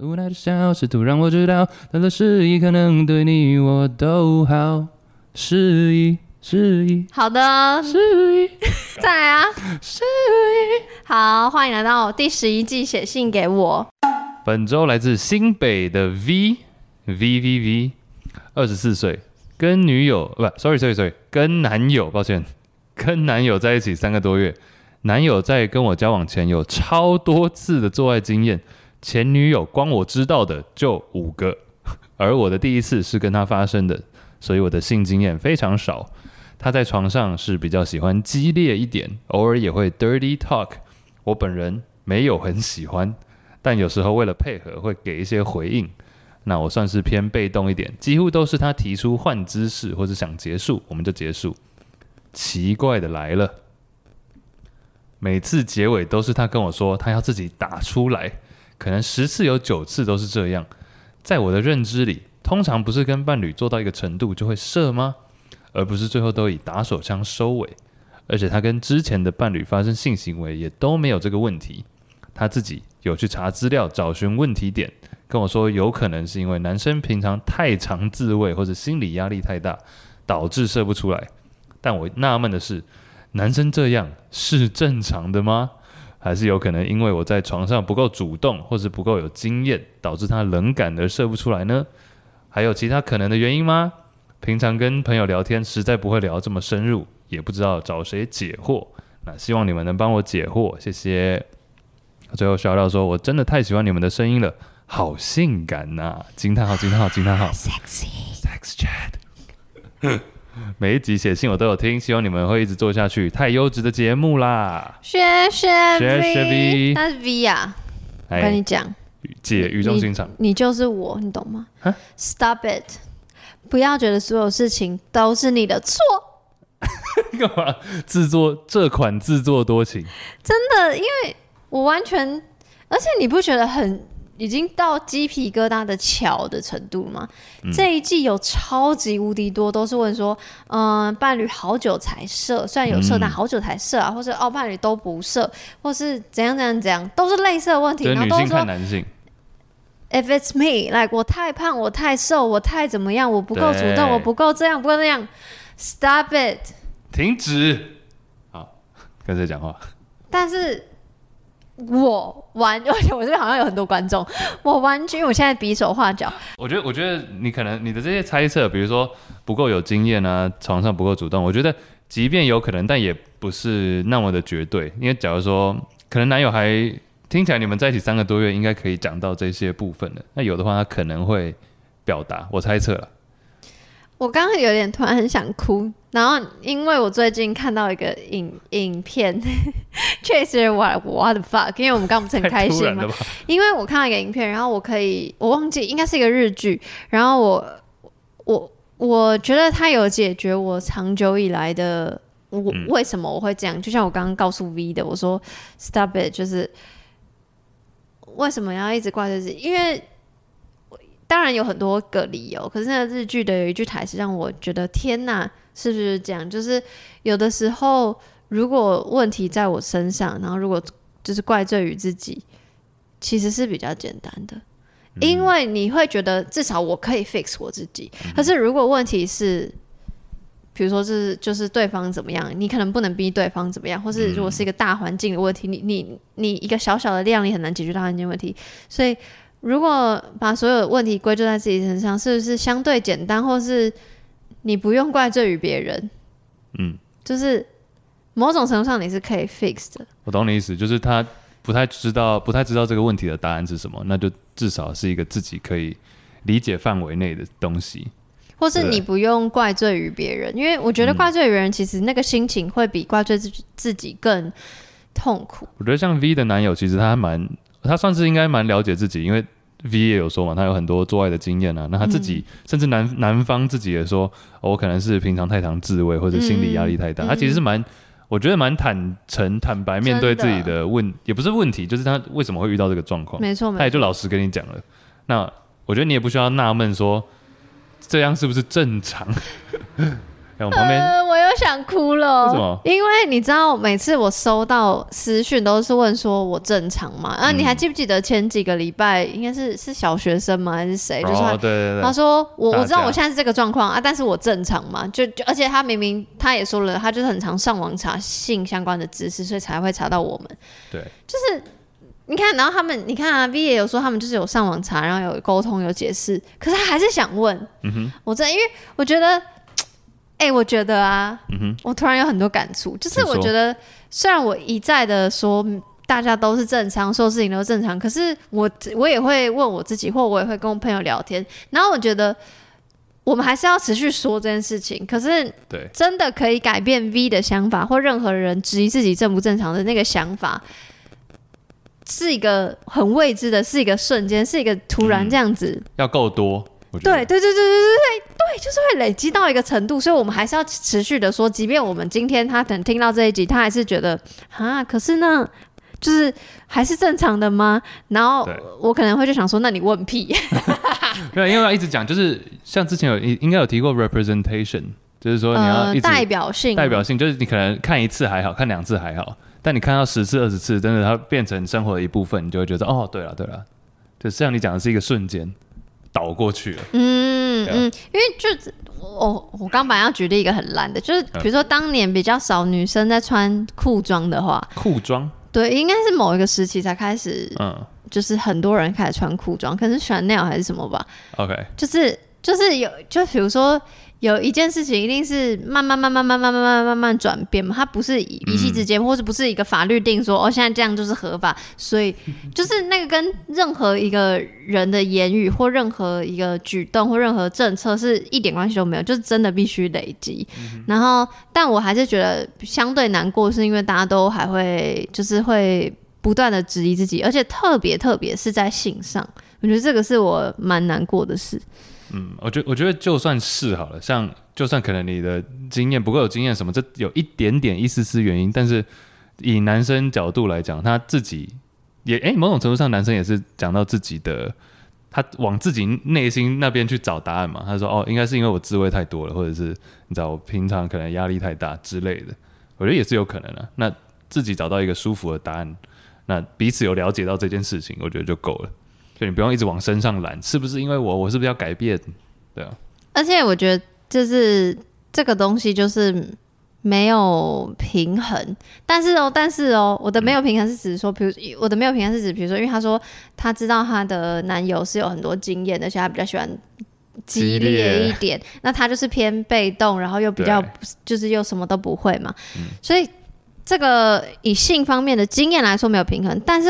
无奈的笑，试图让我知道，他的示意可能对你我都好。示意，示意，好的，示意，再来啊，示意。好，欢迎来到第十一季，写信给我。本周来自新北的 V V V V，二十四岁，跟女友不，sorry sorry sorry，跟男友，抱歉，跟男友在一起三个多月。男友在跟我交往前有超多次的做爱经验，前女友光我知道的就五个，而我的第一次是跟他发生的，所以我的性经验非常少。他在床上是比较喜欢激烈一点，偶尔也会 dirty talk，我本人没有很喜欢。但有时候为了配合，会给一些回应。那我算是偏被动一点，几乎都是他提出换姿势或者想结束，我们就结束。奇怪的来了，每次结尾都是他跟我说他要自己打出来，可能十次有九次都是这样。在我的认知里，通常不是跟伴侣做到一个程度就会射吗？而不是最后都以打手枪收尾。而且他跟之前的伴侣发生性行为也都没有这个问题。他自己有去查资料，找寻问题点，跟我说有可能是因为男生平常太常自慰或者心理压力太大，导致射不出来。但我纳闷的是，男生这样是正常的吗？还是有可能因为我在床上不够主动，或是不够有经验，导致他冷感而射不出来呢？还有其他可能的原因吗？平常跟朋友聊天实在不会聊这么深入，也不知道找谁解惑。那希望你们能帮我解惑，谢谢。最后小廖说：“我真的太喜欢你们的声音了，好性感呐、啊！”惊叹号！惊叹号！惊叹号！Sexy，Sex Chat。每一集写信我都有听，希望你们会一直做下去，太优质的节目啦！谢谢 V，那是 V 啊！我跟你讲，姐语重心长，你就是我，你懂吗？Stop it！不要觉得所有事情都是你的错。干嘛自作这款自作多情？真的，因为。我完全，而且你不觉得很已经到鸡皮疙瘩的巧的程度吗？嗯、这一季有超级无敌多，都是问说，嗯、呃，伴侣好久才射，虽然有射，嗯、但好久才射啊，或是哦，伴侣都不射，或是怎样怎样怎样，都是类似的问题。然后都是说，男性，If it's me，like 我太胖，我太瘦，我太怎么样，我不够主动，我不够这样，不够那样，Stop it，停止。好，跟谁讲话？但是。我完，而 且我这边好像有很多观众。我完全，因为我现在比手画脚。我觉得，我觉得你可能你的这些猜测，比如说不够有经验啊，床上不够主动。我觉得，即便有可能，但也不是那么的绝对。因为假如说，可能男友还听起来你们在一起三个多月，应该可以讲到这些部分的。那有的话，他可能会表达。我猜测了。我刚刚有点突然很想哭，然后因为我最近看到一个影影片，确实我 what the fuck，因为我们刚不是很开心嘛，因为我看到一个影片，然后我可以我忘记应该是一个日剧，然后我我我觉得它有解决我长久以来的我为什么我会这样，就像我刚刚告诉 V 的，我说 stop it，就是为什么要一直挂在这里，因为。当然有很多个理由，可是那个日剧的有一句台词让我觉得天哪，是不是这样？就是有的时候，如果问题在我身上，然后如果就是怪罪于自己，其实是比较简单的，嗯、因为你会觉得至少我可以 fix 我自己。可是如果问题是，比如说是就是对方怎么样，你可能不能逼对方怎么样，或是如果是一个大环境的问题，你你你一个小小的量，你很难解决大环境问题，所以。如果把所有问题归咎在自己身上，是不是相对简单，或是你不用怪罪于别人？嗯，就是某种程度上你是可以 fix 的。我懂你意思，就是他不太知道，不太知道这个问题的答案是什么，那就至少是一个自己可以理解范围内的东西，或是你不用怪罪于别人，因为我觉得怪罪于别人，其实那个心情会比怪罪自己自己更痛苦。我觉得像 V 的男友，其实他还蛮，他算是应该蛮了解自己，因为。V 也有说嘛，他有很多做爱的经验啊。那他自己，嗯、甚至男男方自己也说，哦，我可能是平常太常自慰或者心理压力太大。嗯、他其实是蛮，我觉得蛮坦诚、坦白面对自己的问，的也不是问题，就是他为什么会遇到这个状况。没错，他也就老实跟你讲了。那我觉得你也不需要纳闷说，这样是不是正常？哎，我旁边、呃，我又想哭了。为什么？因为你知道，每次我收到私讯都是问说我正常吗？啊，你还记不记得前几个礼拜，应该是是小学生吗？还是谁？就是对对对，他说我我知道我现在是这个状况啊，但是我正常嘛？就就而且他明明他也说了，他就是很常上网查性相关的知识，所以才会查到我们。对，就是你看，然后他们你看啊，V 也有说他们就是有上网查，然后有沟通有解释，可是他还是想问。嗯哼，我真的因为我觉得。哎、欸，我觉得啊，嗯哼，我突然有很多感触，就是我觉得，虽然我一再的说大家都是正常，说事情都正常，可是我我也会问我自己，或我也会跟我朋友聊天，然后我觉得我们还是要持续说这件事情。可是，对，真的可以改变 V 的想法，或任何人质疑自己正不正常的那个想法，是一个很未知的，是一个瞬间，是一个突然这样子，嗯、要够多。对对对对对对对，对，就是会累积到一个程度，所以我们还是要持续的说，即便我们今天他可能听到这一集，他还是觉得啊，可是呢，就是还是正常的吗？然后我可能会就想说，那你问屁？没有，因为要一直讲，就是像之前有应该有提过 representation，就是说你要代表性代表性，就是你可能看一次还好看两次还好，但你看到十次二十次，真的它变成生活的一部分，你就会觉得哦，对了对了，就像你讲的是一个瞬间。倒过去了。嗯嗯，因为就我我刚本来要举例一个很烂的，就是比如说当年比较少女生在穿裤装的话，裤装对，应该是某一个时期才开始，嗯，就是很多人开始穿裤装，可能是 Chanel 还是什么吧？OK，就是就是有就比如说。有一件事情一定是慢慢慢慢慢慢慢慢慢慢转变嘛，它不是一夕之间，或者不是一个法律定说哦，现在这样就是合法，所以就是那个跟任何一个人的言语或任何一个举动或任何政策是一点关系都没有，就是真的必须累积。然后，但我还是觉得相对难过，是因为大家都还会就是会不断的质疑自己，而且特别特别是在性上，我觉得这个是我蛮难过的事。嗯，我觉我觉得就算是好了，像就算可能你的经验不够有经验什么，这有一点点一丝丝原因，但是以男生角度来讲，他自己也哎、欸，某种程度上男生也是讲到自己的，他往自己内心那边去找答案嘛。他说哦，应该是因为我自慰太多了，或者是你知道我平常可能压力太大之类的，我觉得也是有可能的。那自己找到一个舒服的答案，那彼此有了解到这件事情，我觉得就够了。就你不用一直往身上揽，是不是因为我？我是不是要改变？对啊。而且我觉得，就是这个东西就是没有平衡。但是哦，但是哦，我的没有平衡是指说，比如我的没有平衡是指，比如说，因为他说他知道他的男友是有很多经验的，而且他比较喜欢激烈一点。那他就是偏被动，然后又比较就是又什么都不会嘛。所以这个以性方面的经验来说没有平衡，但是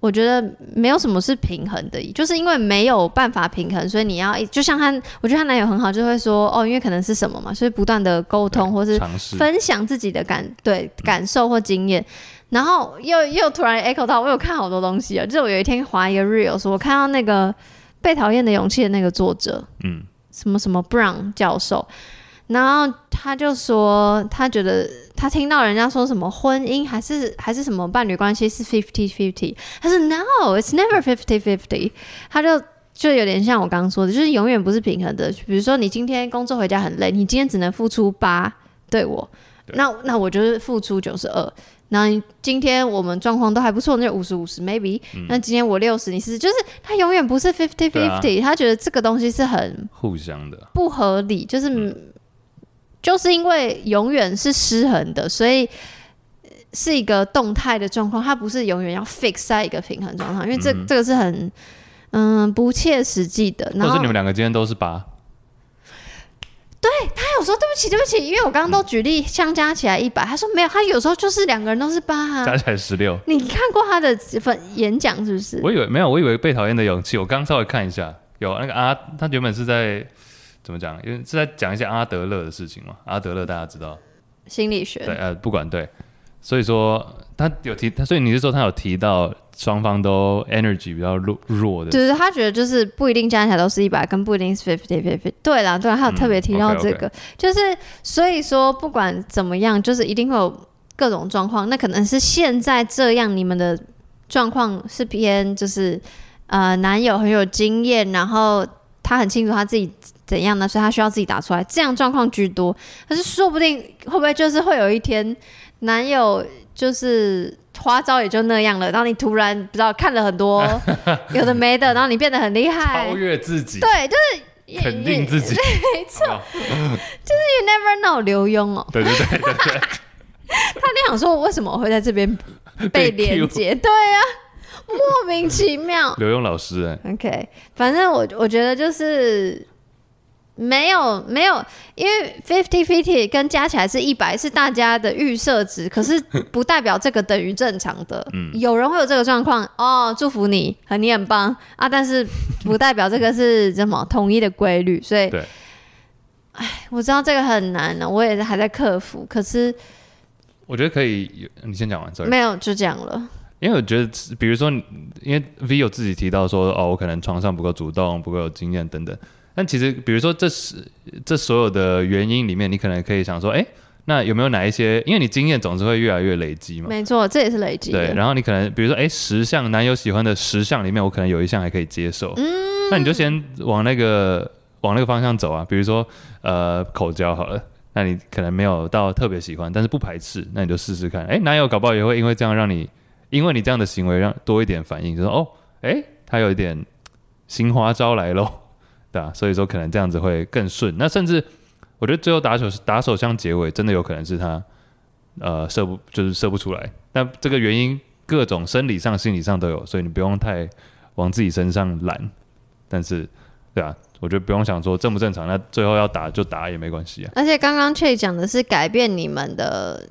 我。觉得没有什么是平衡的，就是因为没有办法平衡，所以你要就像她，我觉得她男友很好，就会说哦，因为可能是什么嘛，所以不断的沟通或是分享自己的感对感受或经验，然后又又突然 echo 到，我有看好多东西啊，就是我有一天划一个 reels，说我看到那个被讨厌的勇气的那个作者，嗯，什么什么 Brown 教授。然后他就说，他觉得他听到人家说什么婚姻还是还是什么伴侣关系是 fifty fifty，他说 No, it's never fifty fifty。他就就有点像我刚刚说的，就是永远不是平衡的。比如说你今天工作回家很累，你今天只能付出八对我，那那我就是付出九十二。那今天我们状况都还不错，那就五十五十 maybe。那今天我六十，你是就是他永远不是 fifty fifty，他觉得这个东西是很互相的不合理，就是。嗯就是因为永远是失衡的，所以是一个动态的状况，它不是永远要 fix 在一个平衡状况，因为这、嗯、这个是很嗯不切实际的。然后或是你们两个今天都是八，对，他有时候对不起对不起，因为我刚刚都举例相加起来一百、嗯，他说没有，他有时候就是两个人都是八、啊，加起来十六。你看过他的粉演讲是不是？我以为没有，我以为被讨厌的勇气，我刚稍微看一下，有那个啊，他原本是在。怎么讲？因为是在讲一些阿德勒的事情嘛。阿德勒大家知道，心理学。对，呃，不管对，所以说他有提他，所以你是说他有提到双方都 energy 比较弱弱的，就是他觉得就是不一定加起来都是一百，跟不一定是 fifty fifty。对啦，对啦，他有特别提到这个，嗯、okay, okay 就是所以说不管怎么样，就是一定会有各种状况。那可能是现在这样，你们的状况是偏就是呃男友很有经验，然后他很清楚他自己。怎样呢？所以他需要自己打出来，这样状况居多。可是说不定会不会就是会有一天，男友就是花招也就那样了，然后你突然不知道看了很多 有的没的，然后你变得很厉害，超越自己，对，就是肯定自己，没错，就是 you never know 刘墉哦，对对对对对，他就想说为什么我会在这边被连接？对呀、啊。莫名其妙，刘墉老师哎、欸、，OK，反正我我觉得就是没有没有，因为 fifty fifty 跟加起来是一百，是大家的预设值，可是 不代表这个等于正常的。嗯，有人会有这个状况哦，祝福你，你很棒啊，但是不代表这个是什么统一的规律，所以，对，哎，我知道这个很难呢，我也是还在克服，可是我觉得可以，你先讲完，sorry，没有就这样了。因为我觉得，比如说，因为 V 有自己提到说，哦，我可能床上不够主动，不够有经验等等。但其实，比如说，这是这所有的原因里面，你可能可以想说，哎，那有没有哪一些？因为你经验总是会越来越累积嘛。没错，这也是累积。对，然后你可能，比如说，哎，十项男友喜欢的十项里面，我可能有一项还可以接受。嗯。那你就先往那个往那个方向走啊。比如说，呃，口交好了，那你可能没有到特别喜欢，但是不排斥，那你就试试看。哎，男友搞不好也会因为这样让你。因为你这样的行为让多一点反应，就说哦，哎，他有一点新花招来喽，对吧？所以说可能这样子会更顺。那甚至我觉得最后打手打手枪结尾，真的有可能是他呃射不就是射不出来。那这个原因各种生理上、心理上都有，所以你不用太往自己身上揽。但是，对啊，我觉得不用想说正不正常，那最后要打就打也没关系啊。而且刚刚 Chase 讲的是改变你们的。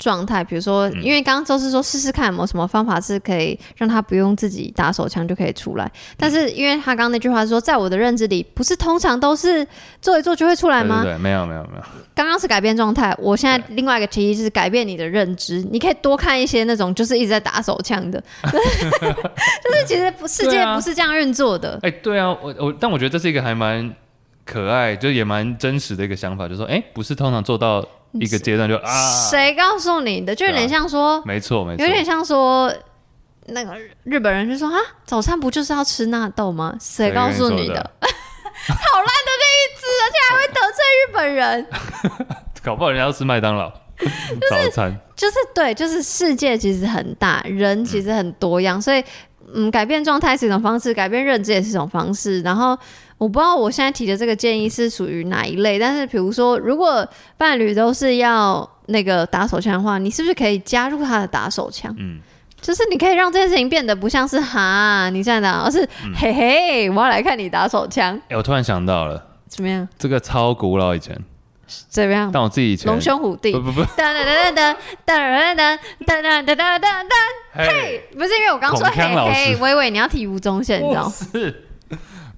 状态，比如说，因为刚刚周是说试试看有没有什么方法是可以让他不用自己打手枪就可以出来，但是因为他刚刚那句话说，在我的认知里，不是通常都是做一做就会出来吗？对，对，对，没有没有没有。刚刚是改变状态，我现在另外一个提议就是改变你的认知，你可以多看一些那种就是一直在打手枪的，就是其实不世界不是这样运作的。哎、对啊，我我但我觉得这是一个还蛮可爱，就也蛮真实的一个想法，就是说，哎、欸，不是通常做到。一个阶段就啊，谁告诉你的？就有点像说，啊、没错没错，有点像说那个日本人就说啊，早餐不就是要吃纳豆吗？谁告诉你的？好烂的例子，而且还会得罪日本人。搞不好人家要吃麦当劳、就是、早餐，就是对，就是世界其实很大，人其实很多样，嗯、所以嗯，改变状态是一种方式，改变认知也是一种方式，然后。我不知道我现在提的这个建议是属于哪一类，但是比如说，如果伴侣都是要那个打手枪的话，你是不是可以加入他的打手枪？嗯，就是你可以让这件事情变得不像是哈你这样打，而是、嗯、嘿嘿，我要来看你打手枪。哎、欸，我突然想到了，怎么样？这个超古老以前，怎么样？但我自己以前龙兄虎弟，不不不，噔噔噔噔噔噔噔噔噔噔噔噔，嘿，不是因为我刚说嘿嘿，微微你要提吴宗宪，你知道是。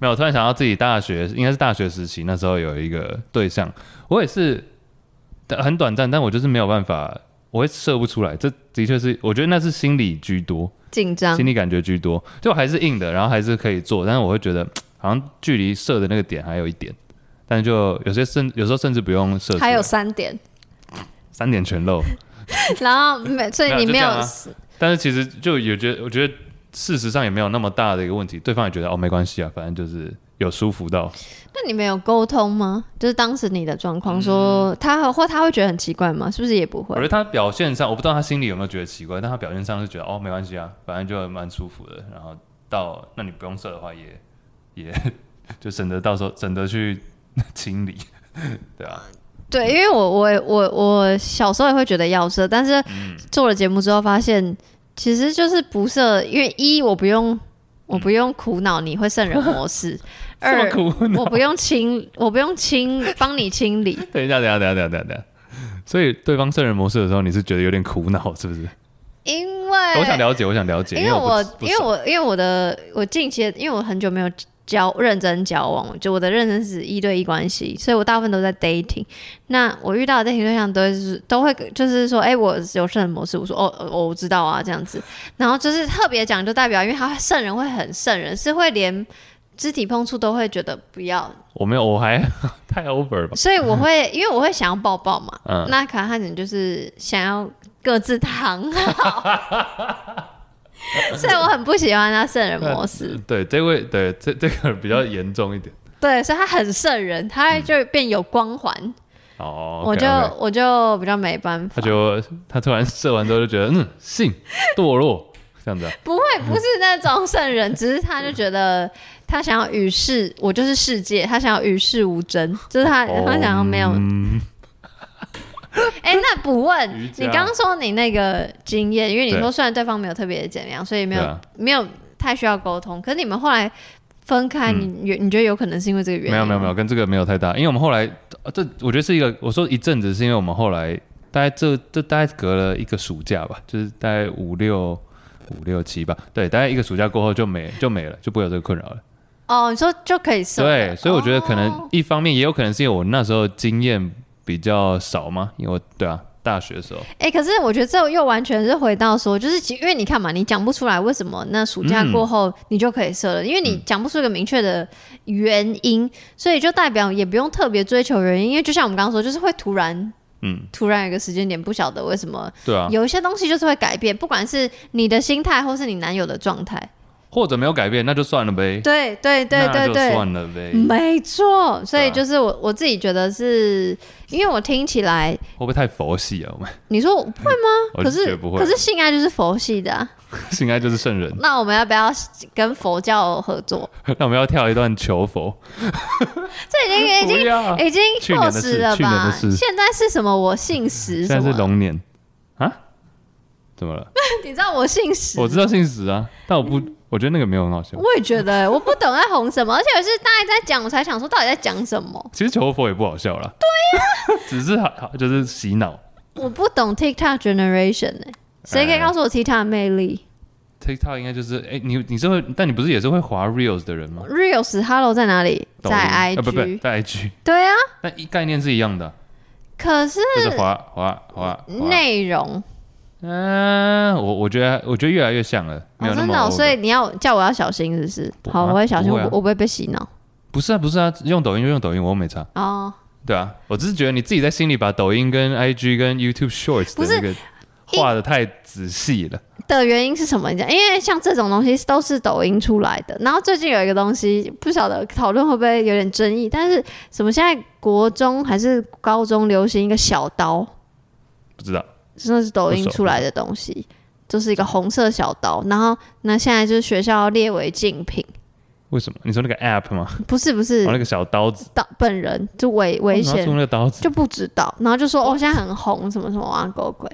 没有，突然想到自己大学应该是大学时期，那时候有一个对象，我也是很短暂，但我就是没有办法，我会射不出来。这的确是，我觉得那是心理居多，紧张，心理感觉居多，就还是硬的，然后还是可以做，但是我会觉得 好像距离射的那个点还有一点，但就有些甚有时候甚至不用射，还有三点，三点全漏，然后没，所以你没有，没有，但是其实就有觉得，我觉得。事实上也没有那么大的一个问题，对方也觉得哦没关系啊，反正就是有舒服到。那你们有沟通吗？就是当时你的状况，说他或他会觉得很奇怪吗？是不是也不会？我觉得他表现上，我不知道他心里有没有觉得奇怪，但他表现上是觉得哦没关系啊，反正就蛮舒服的。然后到那你不用射的话也，也 也 就省得到时候省得去清理，对啊。对，因为我我我我小时候也会觉得要射，但是做了节目之后发现。其实就是不设，因为一我不用，我不用苦恼你会圣人模式；二我不用清，我不用清帮你清理。等一下，等一下，等一下，等一下，等一下。所以对方圣人模式的时候，你是觉得有点苦恼，是不是？因为我想了解，我想了解，因为我因为我因为我的我近期，因为我很久没有。交认真交往，就我的认真是一对一关系，所以我大部分都在 dating。那我遇到的 dating 对象都是都会就是说，哎、欸，我有圣人模式，我说哦，哦，我知道啊，这样子。然后就是特别讲，就代表因为他圣人会很圣人，是会连肢体碰触都会觉得不要。我没有，我还 太 over 吧。所以我会，因为我会想要抱抱嘛。嗯。那可能他可能就是想要各自躺好。所以我很不喜欢他圣人模式。对，这位对这这个比较严重一点。对，所以他很圣人，他就变有光环。哦、嗯，我就 okay, okay. 我就比较没办法。他就他突然射完之后就觉得，嗯，性堕落这样子、啊。不会，不是那种圣人，只是他就觉得他想要与世，我就是世界，他想要与世无争，就是他、哦、他想要没有。哎、欸，那不问你刚刚说你那个经验，因为你说虽然对方没有特别的怎样，所以没有、啊、没有太需要沟通。可是你们后来分开，你你、嗯、你觉得有可能是因为这个原因？没有没有没有，跟这个没有太大。因为我们后来，这我觉得是一个，我说一阵子是因为我们后来大概这这大概隔了一个暑假吧，就是大概五六五六七吧，对，大概一个暑假过后就没就没了，就不会有这个困扰了。哦，你说就可以收？对，所以我觉得可能一方面也有可能是因为我那时候经验。比较少吗？因为对啊，大学的时候。哎、欸，可是我觉得这又完全是回到说，就是因为你看嘛，你讲不出来为什么那暑假过后你就可以射了，嗯、因为你讲不出一个明确的原因，所以就代表也不用特别追求原因，因为就像我们刚刚说，就是会突然，嗯，突然有一个时间点不晓得为什么，对啊，有一些东西就是会改变，不管是你的心态或是你男友的状态。或者没有改变，那就算了呗。对对对对对，算了呗。没错，所以就是我我自己觉得是，因为我听起来会不会太佛系啊？我们你说会吗？可是可是性爱就是佛系的啊，性爱就是圣人。那我们要不要跟佛教合作？那我们要跳一段求佛。这已经已经已经过时了吧？现在是什么？我姓石，现在是龙年啊？怎么了？你知道我姓石？我知道姓石啊，但我不。我觉得那个没有很好笑。我也觉得，我不懂在红什么，而且我是大家在讲，我才想说到底在讲什么。其实求佛也不好笑啦。对呀、啊，只是好就是洗脑。我不懂 TikTok generation 哎、欸，谁可以告诉我 TikTok 的魅力？TikTok 应该就是哎、欸，你你是会，但你不是也是会滑 Reels 的人吗？Reels，Hello 在哪里？在 IG，、呃、不不在 IG。对啊，但概念是一样的。可是就是滑滑滑内容。嗯，我我觉得我觉得越来越像了，没有那么、哦。真的、哦，所以你要叫我要小心，是不是？不好，我会小心，啊、我我不会被洗脑。不是啊，不是啊，用抖音就用抖音，我又没差。哦，对啊，我只是觉得你自己在心里把抖音跟 IG 跟 YouTube Shorts 的那个画的太仔细了。的原因是什么？你讲，因为像这种东西都是抖音出来的。然后最近有一个东西，不晓得讨论会不会有点争议，但是什么现在国中还是高中流行一个小刀？不知道。真的是抖音出来的东西，就是一个红色小刀，然后那现在就是学校列为禁品。为什么？你说那个 app 吗？不是不是，哦、那个小刀子，刀本人就危危险。那个刀子就不知道，然后就说哦，现在很红，什么什么啊，狗鬼。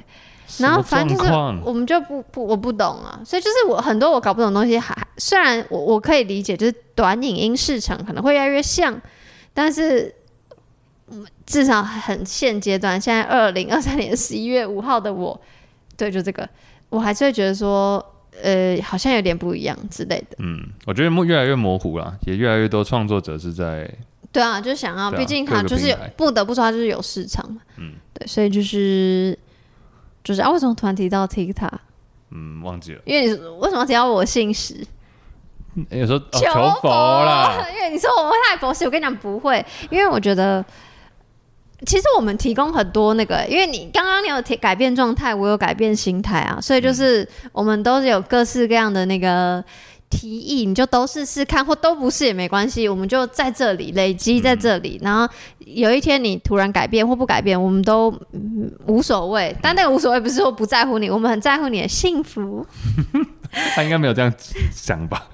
然后反正就是我们就不不我不懂啊，所以就是我很多我搞不懂的东西还，还虽然我我可以理解，就是短影音市场可能会越来越像，但是。至少很现阶段，现在二零二三年十一月五号的我，对，就这个，我还是会觉得说，呃，好像有点不一样之类的。嗯，我觉得越来越模糊了，也越来越多创作者是在。对啊，就想要，毕竟他就是不得不说，他就是有市场嘛。嗯，对，所以就是就是啊，为什么突然提到 TikTok？嗯，忘记了。因为你为什么提到我姓石？有时候求佛啦，因为你说我们会太佛系，我跟你讲不会，因为我觉得。其实我们提供很多那个，因为你刚刚你有提改变状态，我有改变心态啊，所以就是我们都是有各式各样的那个提议，你就都试试看，或都不是也没关系，我们就在这里累积在这里，然后有一天你突然改变或不改变，我们都、嗯、无所谓。但那个无所谓不是说不在乎你，我们很在乎你的幸福。他应该没有这样想吧？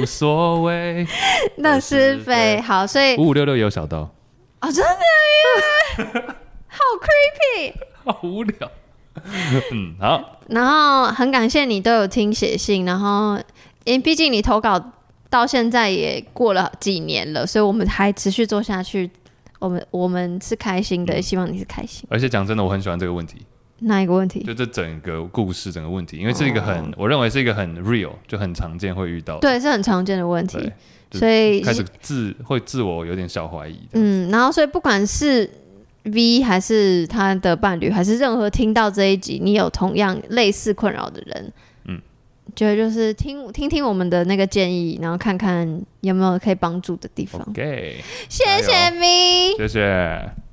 无所谓，那是非好，所以五五六六也有小刀。哦，真的耶，好 creepy，好无聊。嗯，好。然后很感谢你都有听写信，然后因为毕竟你投稿到现在也过了几年了，所以我们还持续做下去。我们我们是开心的，嗯、希望你是开心。而且讲真的，我很喜欢这个问题。哪一个问题？就这整个故事，整个问题，因为是一个很，哦、我认为是一个很 real，就很常见会遇到的。对，是很常见的问题。所以开始自会自我有点小怀疑，嗯，然后所以不管是 V 还是他的伴侣，还是任何听到这一集你有同样类似困扰的人，嗯，觉得就是听听听我们的那个建议，然后看看有没有可以帮助的地方。OK，谢谢谢谢。